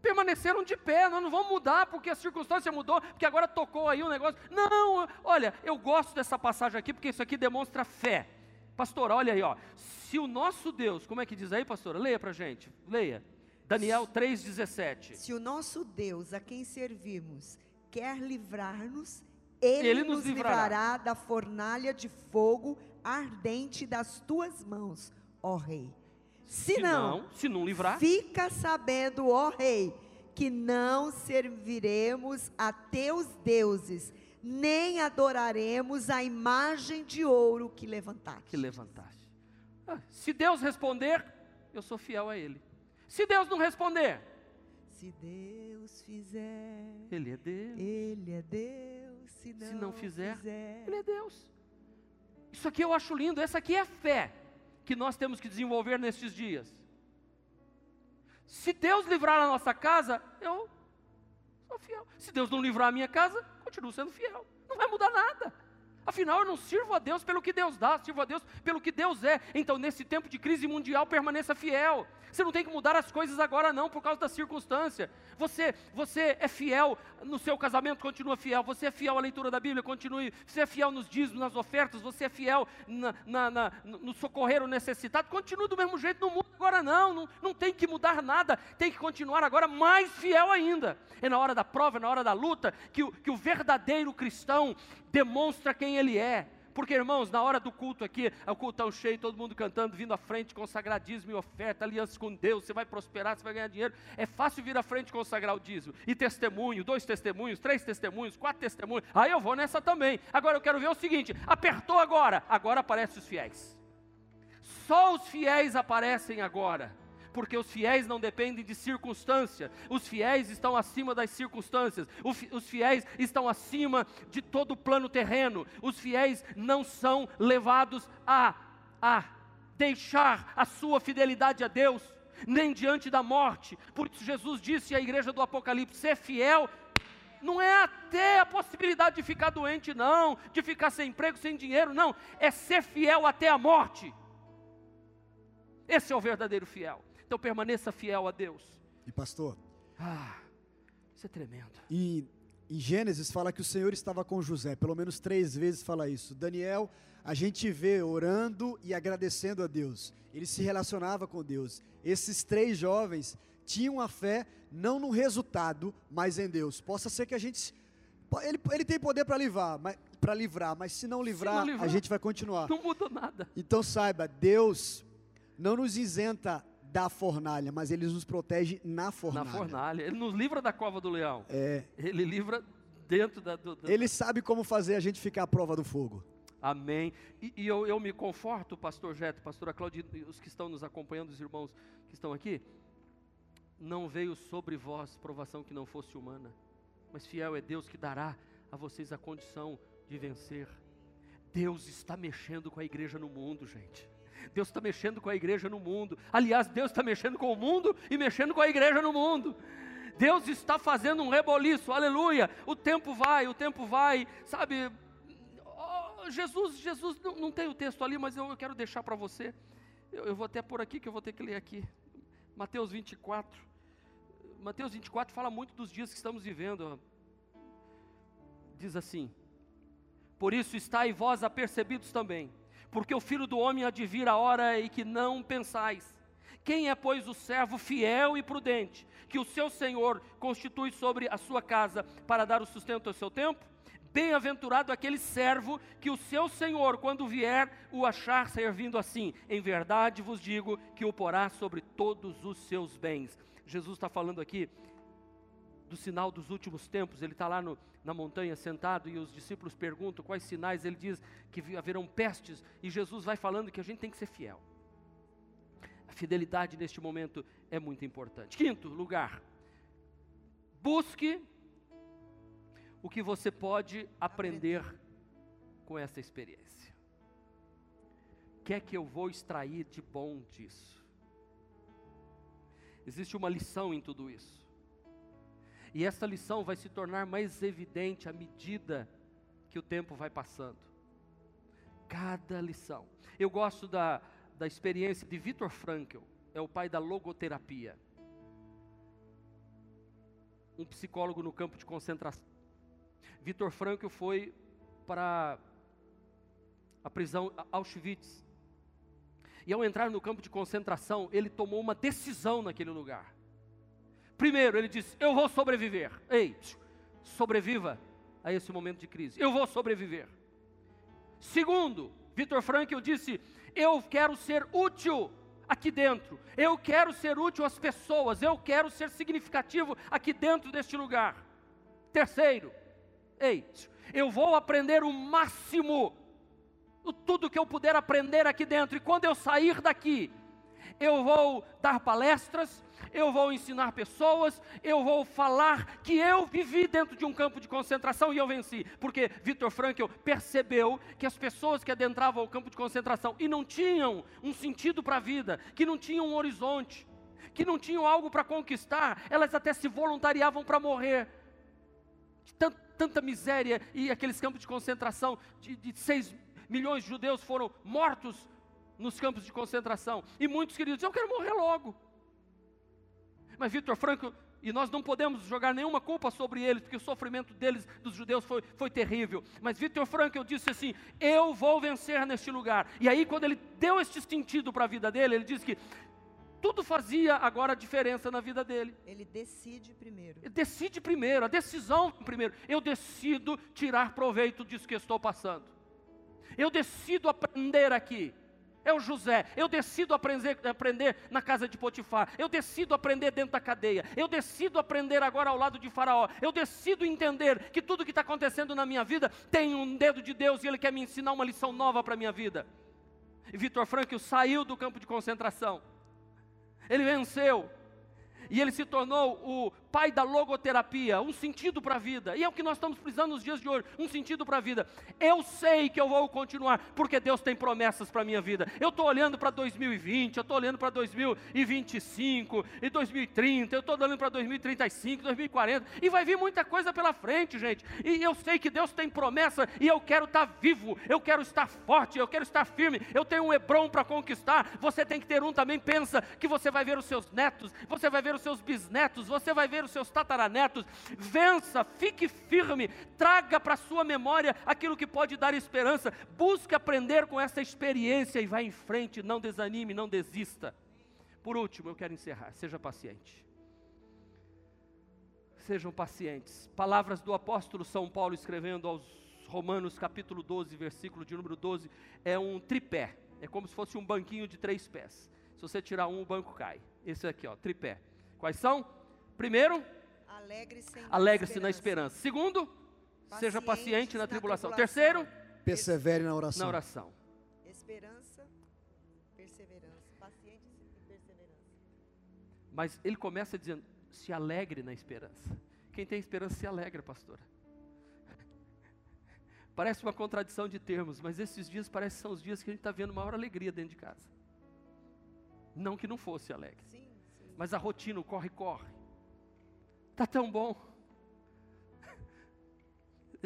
permaneceram de pé, nós não vamos mudar porque a circunstância mudou, porque agora tocou aí o um negócio. Não, olha, eu gosto dessa passagem aqui porque isso aqui demonstra fé. Pastor, olha aí, ó. Se o nosso Deus, como é que diz aí, pastora? Leia para gente, leia. Daniel 3,17. Se o nosso Deus, a quem servimos, quer livrar-nos, ele, ele, nos, livrará. livrará da fornalha de fogo ardente das tuas mãos, ó Rei. Se, se não, não, se não livrar, fica sabendo, ó rei, que não serviremos a teus deuses, nem adoraremos a imagem de ouro que levantaste. Que levantaste. Ah, se Deus responder, eu sou fiel a Ele. Se Deus não responder, se Deus fizer, Ele é Deus. Ele é Deus. Se não, se não fizer, fizer, Ele é Deus. Isso aqui eu acho lindo. Essa aqui é fé que nós temos que desenvolver nestes dias. Se Deus livrar a nossa casa, eu sou fiel. Se Deus não livrar a minha casa, continuo sendo fiel. Não vai mudar nada. Afinal, eu não sirvo a Deus pelo que Deus dá, sirvo a Deus pelo que Deus é. Então, nesse tempo de crise mundial, permaneça fiel. Você não tem que mudar as coisas agora, não, por causa da circunstância. Você, você é fiel no seu casamento, continua fiel. Você é fiel à leitura da Bíblia, continue. Você é fiel nos dízimos, nas ofertas. Você é fiel na, na, na, no socorrer o necessitado. Continue do mesmo jeito, não muda agora, não. não. Não tem que mudar nada. Tem que continuar agora mais fiel ainda. É na hora da prova, é na hora da luta, que o, que o verdadeiro cristão demonstra quem ele é Porque, irmãos, na hora do culto aqui, é o cultão cheio, todo mundo cantando, vindo à frente, consagradismo e oferta, aliança com Deus, você vai prosperar, você vai ganhar dinheiro. É fácil vir à frente consagrar o dízimo. E testemunho, dois testemunhos, três testemunhos, quatro testemunhos. Aí eu vou nessa também. Agora eu quero ver o seguinte: apertou agora, agora aparecem os fiéis. Só os fiéis aparecem agora porque os fiéis não dependem de circunstância, os fiéis estão acima das circunstâncias, os fiéis estão acima de todo o plano terreno, os fiéis não são levados a, a deixar a sua fidelidade a Deus, nem diante da morte, por isso Jesus disse à igreja do Apocalipse: ser fiel não é até a possibilidade de ficar doente, não, de ficar sem emprego, sem dinheiro, não, é ser fiel até a morte. Esse é o verdadeiro fiel. Então permaneça fiel a Deus. E pastor? Ah, isso é tremendo. E em Gênesis fala que o Senhor estava com José, pelo menos três vezes fala isso. Daniel, a gente vê orando e agradecendo a Deus. Ele se relacionava com Deus. Esses três jovens tinham a fé não no resultado, mas em Deus. Possa ser que a gente ele, ele tem poder para livrar, mas para livrar, mas se não livrar, se não livrar, a gente vai continuar. Não muda nada. Então saiba, Deus não nos isenta da fornalha, mas ele nos protege na fornalha. Na fornalha. Ele nos livra da cova do leão. É. Ele livra dentro da. Do, do... Ele sabe como fazer a gente ficar à prova do fogo. Amém. E, e eu, eu, me conforto, pastor Jeto, pastora Claudia, os que estão nos acompanhando, os irmãos que estão aqui. Não veio sobre vós provação que não fosse humana, mas fiel é Deus que dará a vocês a condição de vencer. Deus está mexendo com a igreja no mundo, gente. Deus está mexendo com a igreja no mundo. Aliás, Deus está mexendo com o mundo e mexendo com a igreja no mundo. Deus está fazendo um reboliço, aleluia. O tempo vai, o tempo vai, sabe? Oh, Jesus, Jesus, não, não, tem o texto ali, mas eu, eu quero deixar para você. Eu, eu vou até por aqui, que eu vou ter que ler aqui. Mateus 24. Mateus 24 fala muito dos dias que estamos vivendo. Diz assim: Por isso estáis vós apercebidos também porque o filho do homem há de vir a hora em que não pensais. Quem é, pois, o servo fiel e prudente, que o seu senhor constitui sobre a sua casa para dar o sustento ao seu tempo? Bem-aventurado aquele servo que o seu senhor, quando vier, o achar servindo assim. Em verdade vos digo que o porá sobre todos os seus bens. Jesus está falando aqui do sinal dos últimos tempos. Ele está lá no, na montanha sentado e os discípulos perguntam quais sinais. Ele diz que haverão pestes e Jesus vai falando que a gente tem que ser fiel. A fidelidade neste momento é muito importante. Quinto lugar, busque o que você pode aprender com essa experiência. O que é que eu vou extrair de bom disso? Existe uma lição em tudo isso. E essa lição vai se tornar mais evidente à medida que o tempo vai passando. Cada lição. Eu gosto da, da experiência de Viktor Frankl, é o pai da logoterapia. Um psicólogo no campo de concentração. Viktor Frankl foi para a prisão Auschwitz. E ao entrar no campo de concentração, ele tomou uma decisão naquele lugar. Primeiro, ele disse: Eu vou sobreviver. Ei, sobreviva a esse momento de crise. Eu vou sobreviver. Segundo, Vitor Frankl disse: Eu quero ser útil aqui dentro. Eu quero ser útil às pessoas. Eu quero ser significativo aqui dentro deste lugar. Terceiro, ei, eu vou aprender o máximo, tudo que eu puder aprender aqui dentro. E quando eu sair daqui, eu vou dar palestras, eu vou ensinar pessoas, eu vou falar que eu vivi dentro de um campo de concentração e eu venci. Porque Victor Frankl percebeu que as pessoas que adentravam o campo de concentração e não tinham um sentido para a vida, que não tinham um horizonte, que não tinham algo para conquistar, elas até se voluntariavam para morrer. Tanta, tanta miséria e aqueles campos de concentração de, de 6 milhões de judeus foram mortos nos campos de concentração. E muitos queridos, eu quero morrer logo. Mas Vitor Franco, e nós não podemos jogar nenhuma culpa sobre eles, porque o sofrimento deles, dos judeus, foi, foi terrível. Mas Vitor Franco disse assim: Eu vou vencer neste lugar. E aí, quando ele deu este sentido para a vida dele, ele disse que tudo fazia agora diferença na vida dele. Ele decide primeiro. Ele decide primeiro, a decisão primeiro. Eu decido tirar proveito disso que estou passando. Eu decido aprender aqui. É o José. Eu decido aprender, aprender na casa de Potifar. Eu decido aprender dentro da cadeia. Eu decido aprender agora ao lado de Faraó. Eu decido entender que tudo que está acontecendo na minha vida tem um dedo de Deus e Ele quer me ensinar uma lição nova para a minha vida. E Vitor Frankl saiu do campo de concentração. Ele venceu. E ele se tornou o pai da logoterapia, um sentido para a vida. E é o que nós estamos precisando nos dias de hoje, um sentido para a vida. Eu sei que eu vou continuar, porque Deus tem promessas para a minha vida. Eu estou olhando para 2020, eu estou olhando para 2025 e 2030, eu estou olhando para 2035, 2040, e vai vir muita coisa pela frente, gente. E eu sei que Deus tem promessa e eu quero estar tá vivo, eu quero estar forte, eu quero estar firme. Eu tenho um Hebron para conquistar. Você tem que ter um também. Pensa que você vai ver os seus netos, você vai ver os seus bisnetos, você vai ver os seus tataranetos. Vença, fique firme, traga para a sua memória aquilo que pode dar esperança. Busque aprender com essa experiência e vá em frente, não desanime, não desista. Por último, eu quero encerrar, seja paciente. Sejam pacientes. Palavras do apóstolo São Paulo escrevendo aos Romanos, capítulo 12, versículo de número 12, é um tripé. É como se fosse um banquinho de três pés. Se você tirar um, o banco cai. Esse aqui, ó, tripé. Quais são? Primeiro, alegre-se alegre na esperança. Segundo, paciente seja paciente na, na tribulação. Terceiro, persevere na oração. Na oração. Esperança, perseverança. Paciente e perseverança. Mas ele começa dizendo: se alegre na esperança. Quem tem esperança se alegra, pastora. Parece uma contradição de termos, mas esses dias parecem que são os dias que a gente está vendo maior alegria dentro de casa. Não que não fosse alegre. Sim, sim. Mas a rotina, o corre-corre Está tão bom.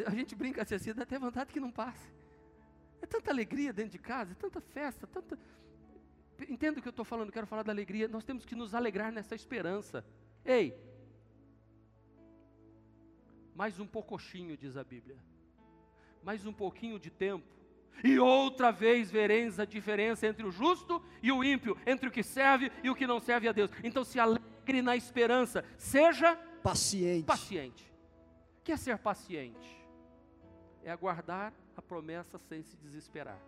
A gente brinca assim, assim, dá até vontade que não passe. É tanta alegria dentro de casa, é tanta festa, tanta. Entendo o que eu estou falando, quero falar da alegria. Nós temos que nos alegrar nessa esperança. Ei, mais um poucochinho, diz a Bíblia. Mais um pouquinho de tempo. E outra vez vereis a diferença entre o justo e o ímpio, entre o que serve e o que não serve a Deus. Então se alegre na esperança, seja Paciente. Paciente. O que é ser paciente? É aguardar a promessa sem se desesperar.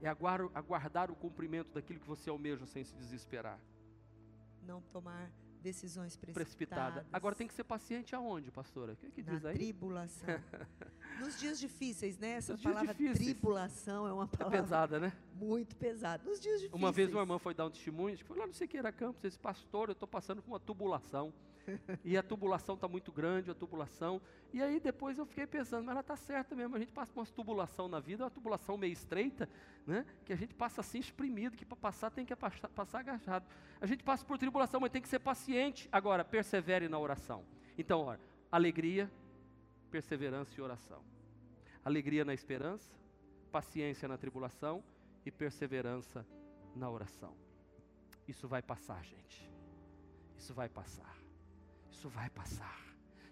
É aguardar o cumprimento daquilo que você almeja sem se desesperar. Não tomar decisões precipitadas. Precipitada. Agora tem que ser paciente aonde, pastora? O que, que diz Na aí? tribulação. Nos dias difíceis, né? Essa Nos palavra tribulação é uma é palavra é pesada, né? Muito pesada. Nos dias difíceis. Uma vez uma irmã foi dar um testemunho, foi lá no Sequeira Campos, esse pastor, eu estou passando por uma tubulação e a tubulação está muito grande, a tubulação. E aí depois eu fiquei pensando, mas ela está certa mesmo, a gente passa por uma tubulação na vida, uma tubulação meio estreita, né? que a gente passa assim exprimido, que para passar tem que passar, passar agachado. A gente passa por tribulação, mas tem que ser paciente. Agora, persevere na oração. Então, olha, alegria, perseverança e oração. Alegria na esperança, paciência na tribulação e perseverança na oração. Isso vai passar, gente. Isso vai passar. Isso vai passar.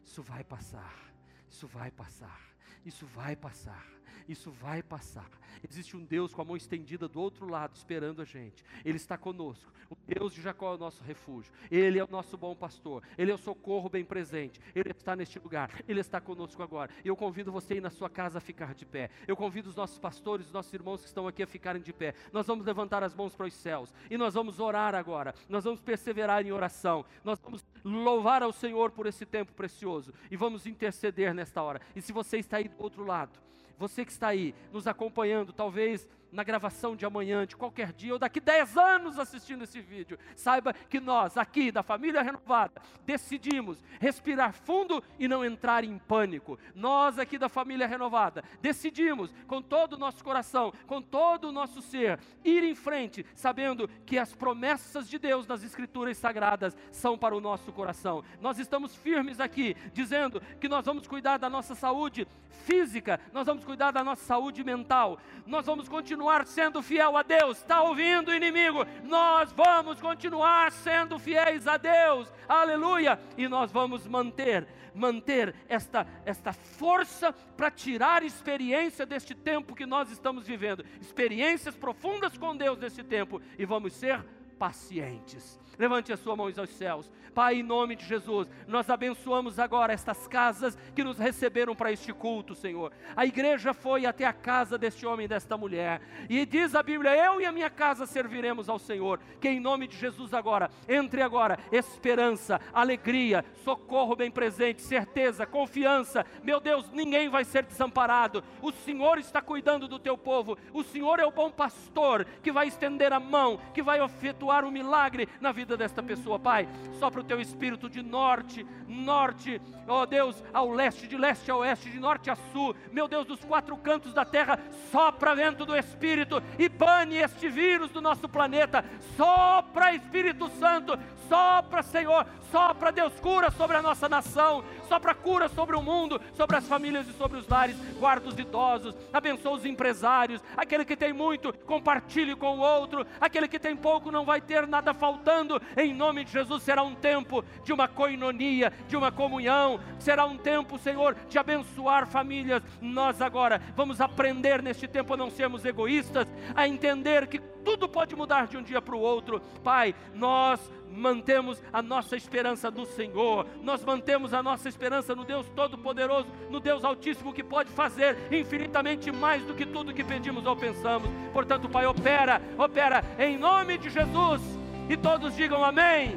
Isso vai passar. Isso vai passar. Isso vai passar. Isso vai passar. Existe um Deus com a mão estendida do outro lado, esperando a gente. Ele está conosco. O Deus de Jacó é o nosso refúgio. Ele é o nosso bom pastor. Ele é o socorro bem presente. Ele está neste lugar. Ele está conosco agora. Eu convido você aí na sua casa a ficar de pé. Eu convido os nossos pastores, os nossos irmãos que estão aqui a ficarem de pé. Nós vamos levantar as mãos para os céus. E nós vamos orar agora. Nós vamos perseverar em oração. Nós vamos louvar ao Senhor por esse tempo precioso. E vamos interceder nesta hora. E se você está aí do outro lado, você que está aí nos acompanhando, talvez na gravação de amanhã, de qualquer dia, ou daqui 10 anos assistindo esse vídeo, saiba que nós, aqui da família renovada, decidimos respirar fundo e não entrar em pânico. Nós, aqui da família renovada, decidimos, com todo o nosso coração, com todo o nosso ser, ir em frente, sabendo que as promessas de Deus nas Escrituras sagradas são para o nosso coração. Nós estamos firmes aqui, dizendo que nós vamos cuidar da nossa saúde física, nós vamos cuidar da nossa saúde mental, nós vamos continuar continuar sendo fiel a Deus. Está ouvindo, inimigo? Nós vamos continuar sendo fiéis a Deus. Aleluia! E nós vamos manter, manter esta, esta força para tirar experiência deste tempo que nós estamos vivendo. Experiências profundas com Deus nesse tempo. E vamos ser pacientes. Levante a sua mão aos céus. Pai, em nome de Jesus, nós abençoamos agora estas casas que nos receberam para este culto, Senhor. A igreja foi até a casa deste homem e desta mulher. E diz a Bíblia: Eu e a minha casa serviremos ao Senhor. Que em nome de Jesus agora, entre agora, esperança, alegria, socorro bem presente, certeza, confiança. Meu Deus, ninguém vai ser desamparado. O Senhor está cuidando do teu povo. O Senhor é o bom pastor que vai estender a mão, que vai efetuar um milagre na vida desta pessoa, Pai. Sopra o teu espírito de norte, norte, ó Deus, ao leste, de leste a oeste, de norte a sul. Meu Deus, dos quatro cantos da terra, sopra vento do espírito e bane este vírus do nosso planeta. Sopra Espírito Santo, sopra Senhor, sopra Deus, cura sobre a nossa nação, sopra cura sobre o mundo, sobre as famílias e sobre os lares. Guarda os idosos, abençoa os empresários, aquele que tem muito, compartilhe com o outro, aquele que tem pouco não vai ter nada faltando. Em nome de Jesus será um tempo de uma coinonia, de uma comunhão, será um tempo, Senhor, de abençoar famílias. Nós agora vamos aprender neste tempo a não sermos egoístas, a entender que tudo pode mudar de um dia para o outro. Pai, nós mantemos a nossa esperança no Senhor, nós mantemos a nossa esperança no Deus Todo-Poderoso, no Deus Altíssimo que pode fazer infinitamente mais do que tudo que pedimos ou pensamos. Portanto, Pai, opera, opera em nome de Jesus. E todos digam amém.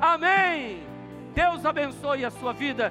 Amém. Deus abençoe a sua vida.